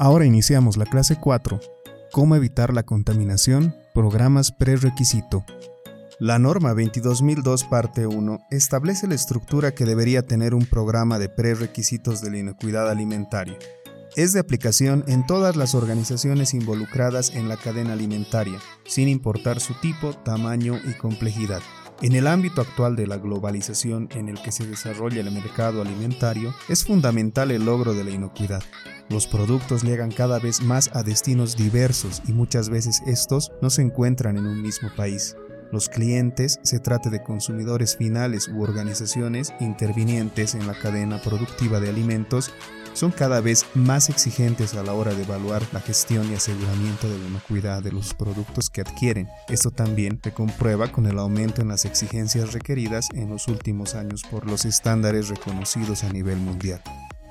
Ahora iniciamos la clase 4, Cómo evitar la contaminación, programas prerequisito. La norma 22002 parte 1 establece la estructura que debería tener un programa de prerequisitos de la inocuidad alimentaria. Es de aplicación en todas las organizaciones involucradas en la cadena alimentaria, sin importar su tipo, tamaño y complejidad. En el ámbito actual de la globalización en el que se desarrolla el mercado alimentario, es fundamental el logro de la inocuidad. Los productos llegan cada vez más a destinos diversos y muchas veces estos no se encuentran en un mismo país. Los clientes, se trate de consumidores finales u organizaciones intervinientes en la cadena productiva de alimentos, son cada vez más exigentes a la hora de evaluar la gestión y aseguramiento de la inocuidad de los productos que adquieren. Esto también se comprueba con el aumento en las exigencias requeridas en los últimos años por los estándares reconocidos a nivel mundial.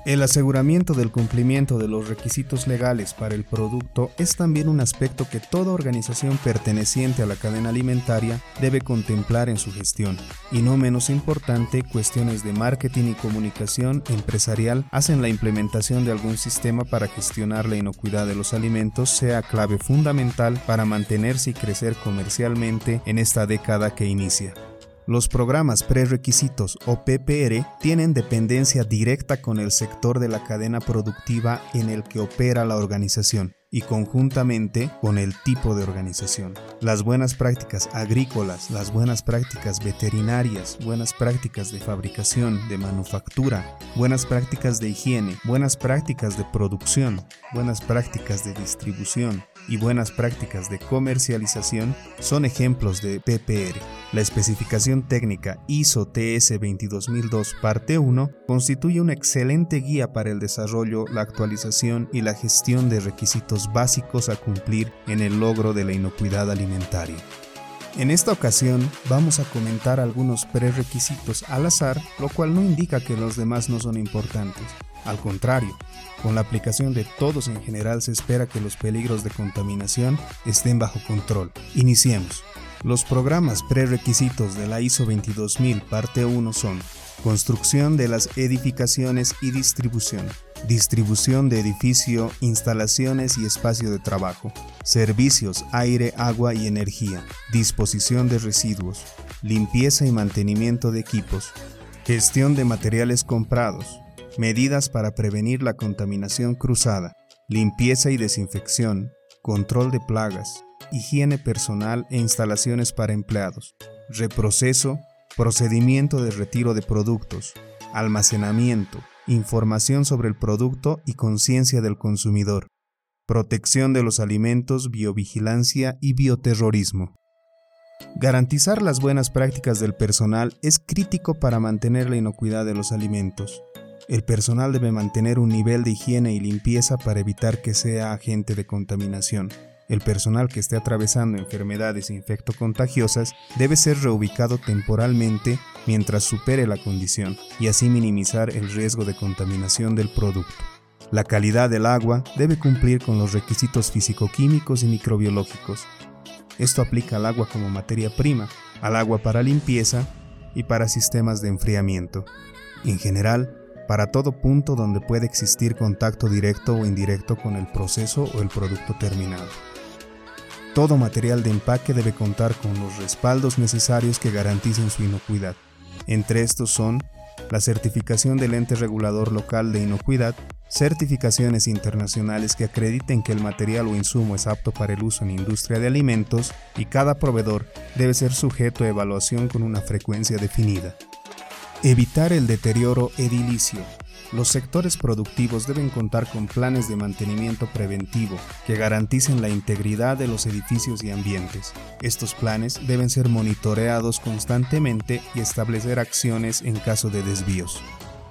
El aseguramiento del cumplimiento de los requisitos legales para el producto es también un aspecto que toda organización perteneciente a la cadena alimentaria debe contemplar en su gestión. Y no menos importante, cuestiones de marketing y comunicación empresarial hacen la implementación de algún sistema para gestionar la inocuidad de los alimentos sea clave fundamental para mantenerse y crecer comercialmente en esta década que inicia. Los programas prerequisitos o PPR tienen dependencia directa con el sector de la cadena productiva en el que opera la organización y conjuntamente con el tipo de organización. Las buenas prácticas agrícolas, las buenas prácticas veterinarias, buenas prácticas de fabricación, de manufactura, buenas prácticas de higiene, buenas prácticas de producción, buenas prácticas de distribución, y buenas prácticas de comercialización son ejemplos de PPR. La especificación técnica ISO TS 22002 parte 1 constituye una excelente guía para el desarrollo, la actualización y la gestión de requisitos básicos a cumplir en el logro de la inocuidad alimentaria. En esta ocasión vamos a comentar algunos prerequisitos al azar, lo cual no indica que los demás no son importantes. Al contrario, con la aplicación de todos en general se espera que los peligros de contaminación estén bajo control. Iniciemos. Los programas prerequisitos de la ISO 22000 parte 1 son construcción de las edificaciones y distribución, distribución de edificio, instalaciones y espacio de trabajo, servicios, aire, agua y energía, disposición de residuos, limpieza y mantenimiento de equipos, gestión de materiales comprados, medidas para prevenir la contaminación cruzada, limpieza y desinfección, control de plagas, higiene personal e instalaciones para empleados, reproceso, procedimiento de retiro de productos, almacenamiento, información sobre el producto y conciencia del consumidor, protección de los alimentos, biovigilancia y bioterrorismo. Garantizar las buenas prácticas del personal es crítico para mantener la inocuidad de los alimentos. El personal debe mantener un nivel de higiene y limpieza para evitar que sea agente de contaminación. El personal que esté atravesando enfermedades infectocontagiosas debe ser reubicado temporalmente mientras supere la condición y así minimizar el riesgo de contaminación del producto. La calidad del agua debe cumplir con los requisitos físico-químicos y microbiológicos. Esto aplica al agua como materia prima, al agua para limpieza y para sistemas de enfriamiento. En general, para todo punto donde puede existir contacto directo o indirecto con el proceso o el producto terminado. Todo material de empaque debe contar con los respaldos necesarios que garanticen su inocuidad. Entre estos son la certificación del ente regulador local de inocuidad, certificaciones internacionales que acrediten que el material o insumo es apto para el uso en industria de alimentos y cada proveedor debe ser sujeto a evaluación con una frecuencia definida. Evitar el deterioro edilicio. Los sectores productivos deben contar con planes de mantenimiento preventivo que garanticen la integridad de los edificios y ambientes. Estos planes deben ser monitoreados constantemente y establecer acciones en caso de desvíos.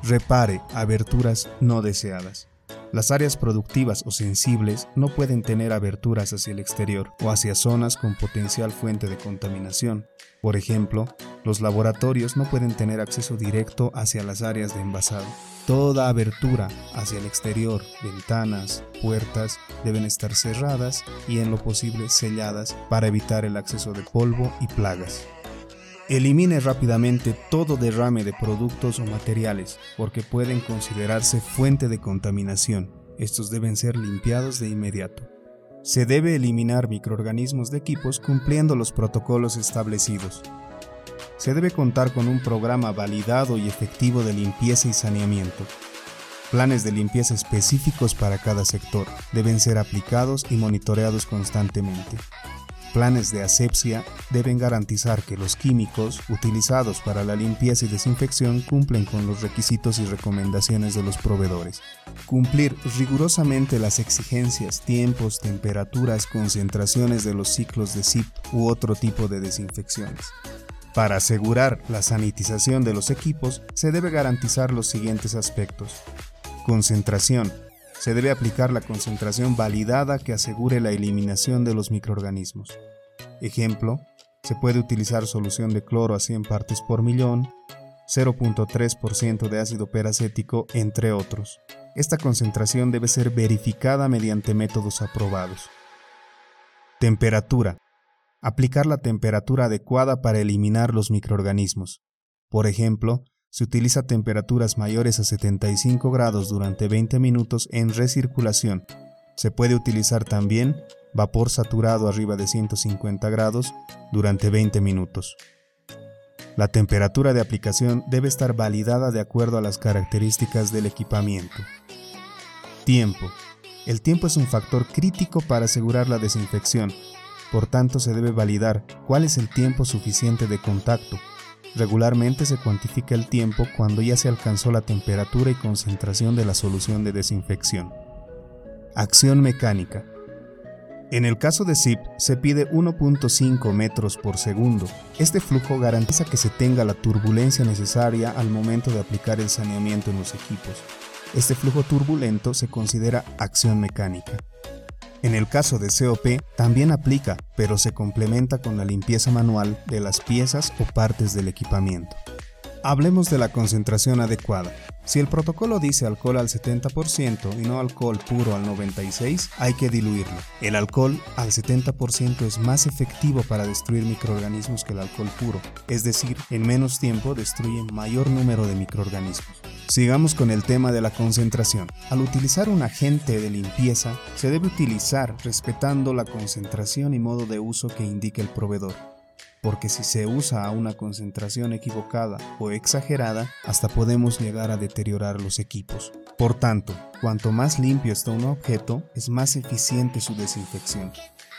Repare aberturas no deseadas. Las áreas productivas o sensibles no pueden tener aberturas hacia el exterior o hacia zonas con potencial fuente de contaminación. Por ejemplo, los laboratorios no pueden tener acceso directo hacia las áreas de envasado. Toda abertura hacia el exterior, ventanas, puertas, deben estar cerradas y en lo posible selladas para evitar el acceso de polvo y plagas. Elimine rápidamente todo derrame de productos o materiales porque pueden considerarse fuente de contaminación. Estos deben ser limpiados de inmediato. Se debe eliminar microorganismos de equipos cumpliendo los protocolos establecidos. Se debe contar con un programa validado y efectivo de limpieza y saneamiento. Planes de limpieza específicos para cada sector deben ser aplicados y monitoreados constantemente planes de asepsia deben garantizar que los químicos utilizados para la limpieza y desinfección cumplen con los requisitos y recomendaciones de los proveedores. Cumplir rigurosamente las exigencias, tiempos, temperaturas, concentraciones de los ciclos de SIP u otro tipo de desinfecciones. Para asegurar la sanitización de los equipos, se debe garantizar los siguientes aspectos. Concentración, se debe aplicar la concentración validada que asegure la eliminación de los microorganismos. Ejemplo, se puede utilizar solución de cloro a 100 partes por millón, 0.3% de ácido peracético, entre otros. Esta concentración debe ser verificada mediante métodos aprobados. Temperatura. Aplicar la temperatura adecuada para eliminar los microorganismos. Por ejemplo, se utiliza temperaturas mayores a 75 grados durante 20 minutos en recirculación. Se puede utilizar también vapor saturado arriba de 150 grados durante 20 minutos. La temperatura de aplicación debe estar validada de acuerdo a las características del equipamiento. Tiempo. El tiempo es un factor crítico para asegurar la desinfección, por tanto se debe validar cuál es el tiempo suficiente de contacto Regularmente se cuantifica el tiempo cuando ya se alcanzó la temperatura y concentración de la solución de desinfección. Acción mecánica. En el caso de ZIP se pide 1.5 metros por segundo. Este flujo garantiza que se tenga la turbulencia necesaria al momento de aplicar el saneamiento en los equipos. Este flujo turbulento se considera acción mecánica. En el caso de COP también aplica, pero se complementa con la limpieza manual de las piezas o partes del equipamiento. Hablemos de la concentración adecuada. Si el protocolo dice alcohol al 70% y no alcohol puro al 96%, hay que diluirlo. El alcohol al 70% es más efectivo para destruir microorganismos que el alcohol puro, es decir, en menos tiempo destruye mayor número de microorganismos. Sigamos con el tema de la concentración. Al utilizar un agente de limpieza, se debe utilizar respetando la concentración y modo de uso que indique el proveedor porque si se usa a una concentración equivocada o exagerada, hasta podemos llegar a deteriorar los equipos. Por tanto, cuanto más limpio está un objeto, es más eficiente su desinfección.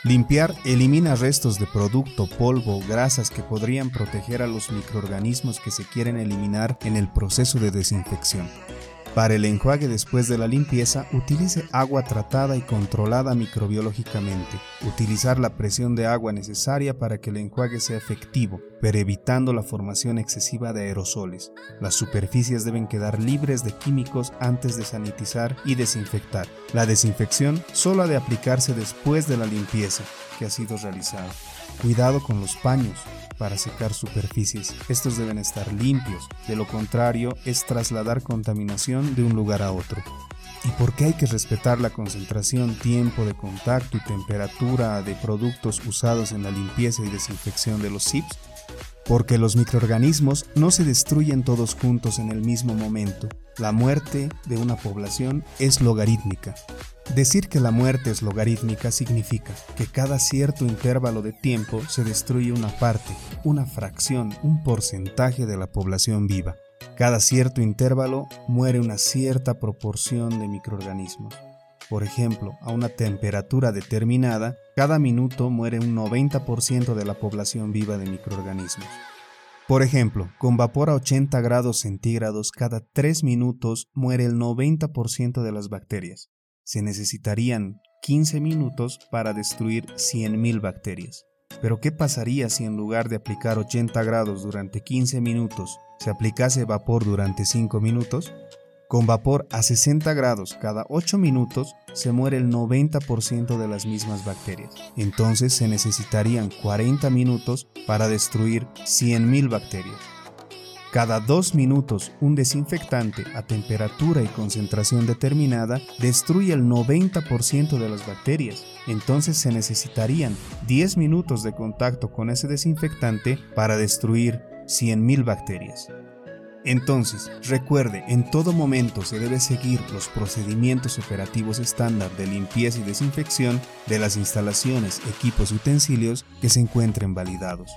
Limpiar elimina restos de producto, polvo, grasas que podrían proteger a los microorganismos que se quieren eliminar en el proceso de desinfección. Para el enjuague después de la limpieza, utilice agua tratada y controlada microbiológicamente. Utilizar la presión de agua necesaria para que el enjuague sea efectivo, pero evitando la formación excesiva de aerosoles. Las superficies deben quedar libres de químicos antes de sanitizar y desinfectar. La desinfección solo ha de aplicarse después de la limpieza que ha sido realizada. Cuidado con los paños para secar superficies. Estos deben estar limpios, de lo contrario es trasladar contaminación de un lugar a otro. ¿Y por qué hay que respetar la concentración, tiempo de contacto y temperatura de productos usados en la limpieza y desinfección de los SIPs? Porque los microorganismos no se destruyen todos juntos en el mismo momento. La muerte de una población es logarítmica. Decir que la muerte es logarítmica significa que cada cierto intervalo de tiempo se destruye una parte, una fracción, un porcentaje de la población viva. Cada cierto intervalo muere una cierta proporción de microorganismos. Por ejemplo, a una temperatura determinada, cada minuto muere un 90% de la población viva de microorganismos. Por ejemplo, con vapor a 80 grados centígrados, cada 3 minutos muere el 90% de las bacterias se necesitarían 15 minutos para destruir 100.000 bacterias. Pero ¿qué pasaría si en lugar de aplicar 80 grados durante 15 minutos, se aplicase vapor durante 5 minutos? Con vapor a 60 grados cada 8 minutos se muere el 90% de las mismas bacterias. Entonces se necesitarían 40 minutos para destruir 100.000 bacterias. Cada dos minutos un desinfectante a temperatura y concentración determinada destruye el 90% de las bacterias. Entonces se necesitarían 10 minutos de contacto con ese desinfectante para destruir 100.000 bacterias. Entonces, recuerde, en todo momento se debe seguir los procedimientos operativos estándar de limpieza y desinfección de las instalaciones, equipos y utensilios que se encuentren validados.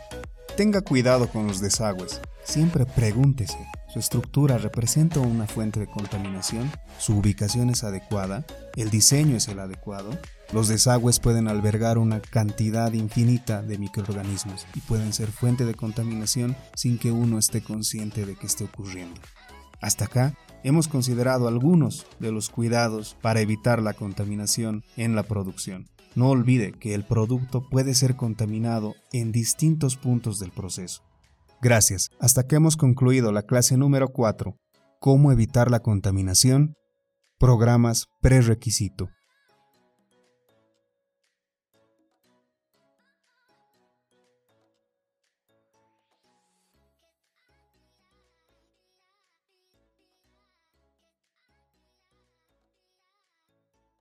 Tenga cuidado con los desagües. Siempre pregúntese, ¿su estructura representa una fuente de contaminación? ¿Su ubicación es adecuada? ¿El diseño es el adecuado? Los desagües pueden albergar una cantidad infinita de microorganismos y pueden ser fuente de contaminación sin que uno esté consciente de que esté ocurriendo. Hasta acá hemos considerado algunos de los cuidados para evitar la contaminación en la producción. No olvide que el producto puede ser contaminado en distintos puntos del proceso. Gracias. Hasta que hemos concluido la clase número 4, cómo evitar la contaminación, programas prerequisito.